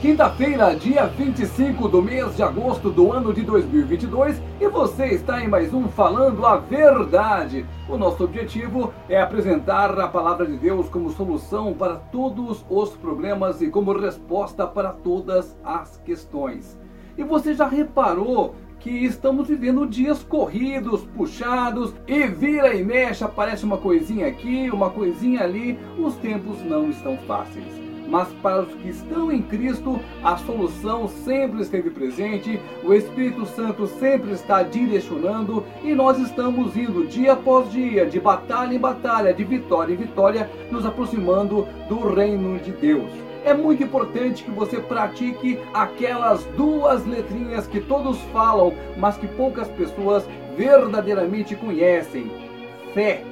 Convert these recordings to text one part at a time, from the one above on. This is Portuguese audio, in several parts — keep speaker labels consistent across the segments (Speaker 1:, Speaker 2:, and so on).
Speaker 1: Quinta-feira, dia 25 do mês de agosto do ano de 2022, e você está em mais um Falando a Verdade. O nosso objetivo é apresentar a palavra de Deus como solução para todos os problemas e como resposta para todas as questões. E você já reparou que estamos vivendo dias corridos, puxados, e vira e mexe, aparece uma coisinha aqui, uma coisinha ali, os tempos não estão fáceis mas para os que estão em Cristo, a solução sempre esteve presente, o Espírito Santo sempre está direcionando e nós estamos indo dia após dia, de batalha em batalha, de vitória em vitória, nos aproximando do reino de Deus. É muito importante que você pratique aquelas duas letrinhas que todos falam, mas que poucas pessoas verdadeiramente conhecem: fé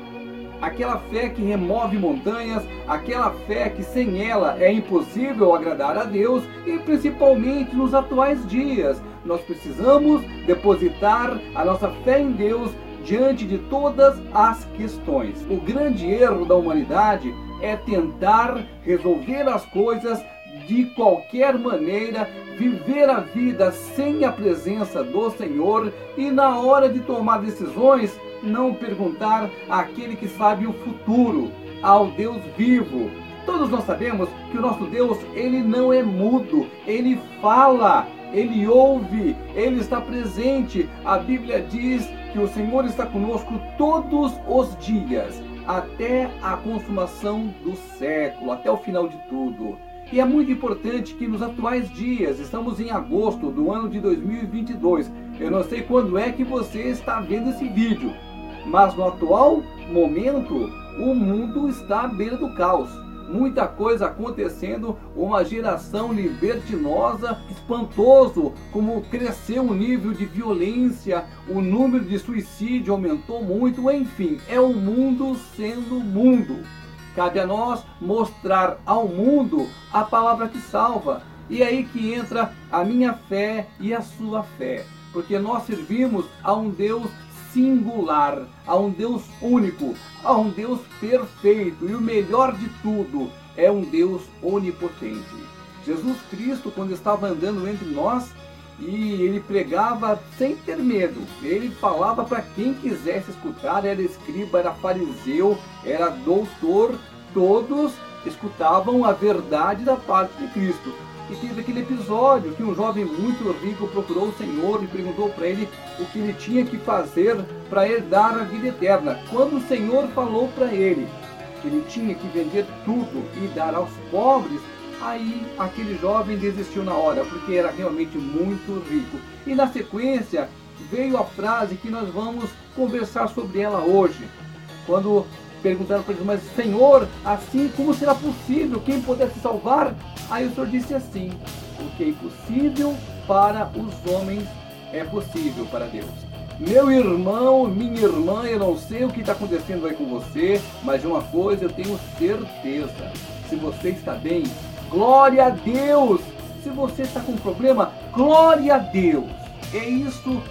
Speaker 1: aquela fé que remove montanhas, aquela fé que sem ela é impossível agradar a Deus e principalmente nos atuais dias. Nós precisamos depositar a nossa fé em Deus diante de todas as questões. O grande erro da humanidade é tentar resolver as coisas de qualquer maneira, viver a vida sem a presença do Senhor e na hora de tomar decisões não perguntar àquele que sabe o futuro, ao Deus vivo. Todos nós sabemos que o nosso Deus, ele não é mudo, ele fala, ele ouve, ele está presente. A Bíblia diz que o Senhor está conosco todos os dias, até a consumação do século, até o final de tudo. E é muito importante que nos atuais dias, estamos em agosto do ano de 2022, eu não sei quando é que você está vendo esse vídeo, mas no atual momento, o mundo está à beira do caos. Muita coisa acontecendo, uma geração libertinosa, espantoso, como cresceu o nível de violência, o número de suicídio aumentou muito, enfim, é o mundo sendo mundo. Cabe a nós mostrar ao mundo a palavra que salva. E é aí que entra a minha fé e a sua fé, porque nós servimos a um Deus singular, a um Deus único, a um Deus perfeito e o melhor de tudo, é um Deus onipotente. Jesus Cristo, quando estava andando entre nós, e ele pregava sem ter medo. Ele falava para quem quisesse escutar, era escriba, era fariseu, era doutor, todos escutavam a verdade da parte de Cristo. E teve aquele episódio que um jovem muito rico procurou o Senhor e perguntou para ele o que ele tinha que fazer para herdar a vida eterna. Quando o Senhor falou para ele que ele tinha que vender tudo e dar aos pobres, aí aquele jovem desistiu na hora, porque era realmente muito rico. E na sequência veio a frase que nós vamos conversar sobre ela hoje. Quando perguntaram para ele, mas Senhor, assim como será possível? Quem puder se salvar? Aí o Senhor disse assim: o que é impossível para os homens é possível para Deus. Meu irmão, minha irmã, eu não sei o que está acontecendo aí com você, mas de uma coisa eu tenho certeza: se você está bem, glória a Deus! Se você está com problema, glória a Deus! É isso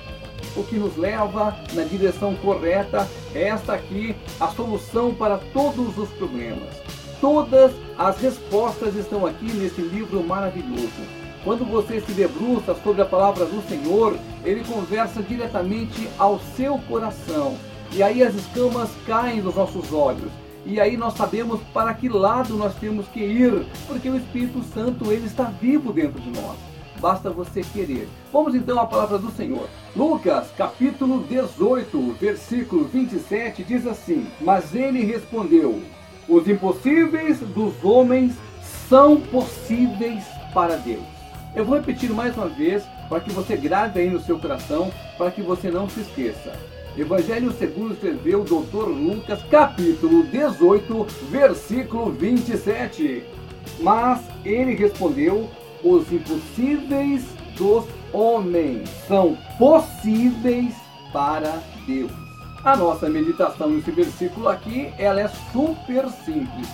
Speaker 1: o que nos leva na direção correta. Esta aqui a solução para todos os problemas. Todas as respostas estão aqui nesse livro maravilhoso. Quando você se debruça sobre a palavra do Senhor, ele conversa diretamente ao seu coração. E aí as escamas caem dos nossos olhos. E aí nós sabemos para que lado nós temos que ir, porque o Espírito Santo ele está vivo dentro de nós basta você querer. Vamos então à palavra do Senhor. Lucas, capítulo 18, versículo 27 diz assim: Mas ele respondeu: Os impossíveis dos homens são possíveis para Deus. Eu vou repetir mais uma vez para que você grave aí no seu coração, para que você não se esqueça. Evangelho segundo escreveu o doutor Lucas, capítulo 18, versículo 27. Mas ele respondeu: os impossíveis dos homens são possíveis para Deus. A nossa meditação nesse versículo aqui, ela é super simples.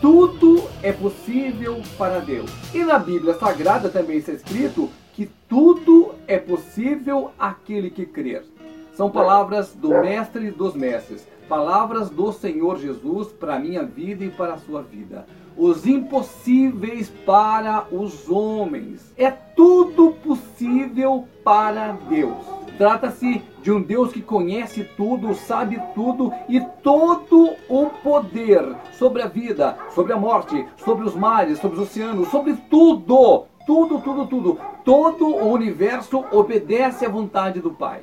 Speaker 1: Tudo é possível para Deus. E na Bíblia Sagrada também está escrito que tudo é possível àquele que crer. São palavras do Mestre dos Mestres, palavras do Senhor Jesus para a minha vida e para a sua vida. Os impossíveis para os homens. É tudo possível para Deus. Trata-se de um Deus que conhece tudo, sabe tudo e todo o poder sobre a vida, sobre a morte, sobre os mares, sobre os oceanos, sobre tudo. Tudo, tudo, tudo. Todo o universo obedece à vontade do Pai.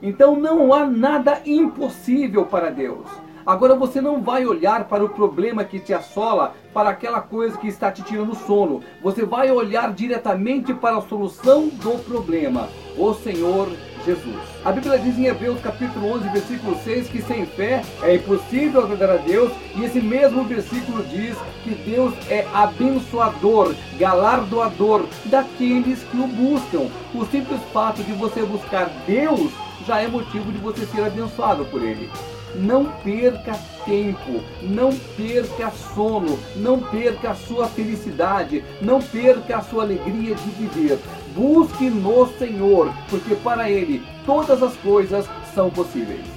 Speaker 1: Então não há nada impossível para Deus. Agora você não vai olhar para o problema que te assola, para aquela coisa que está te tirando sono. Você vai olhar diretamente para a solução do problema, o Senhor Jesus. A Bíblia diz em Hebreus capítulo 11, versículo 6 que sem fé é impossível agradar a Deus, e esse mesmo versículo diz que Deus é abençoador, galardoador daqueles que o buscam. O simples fato de você buscar Deus já é motivo de você ser abençoado por ele. Não perca tempo, não perca sono, não perca a sua felicidade, não perca a sua alegria de viver. Busque no Senhor, porque para Ele todas as coisas são possíveis.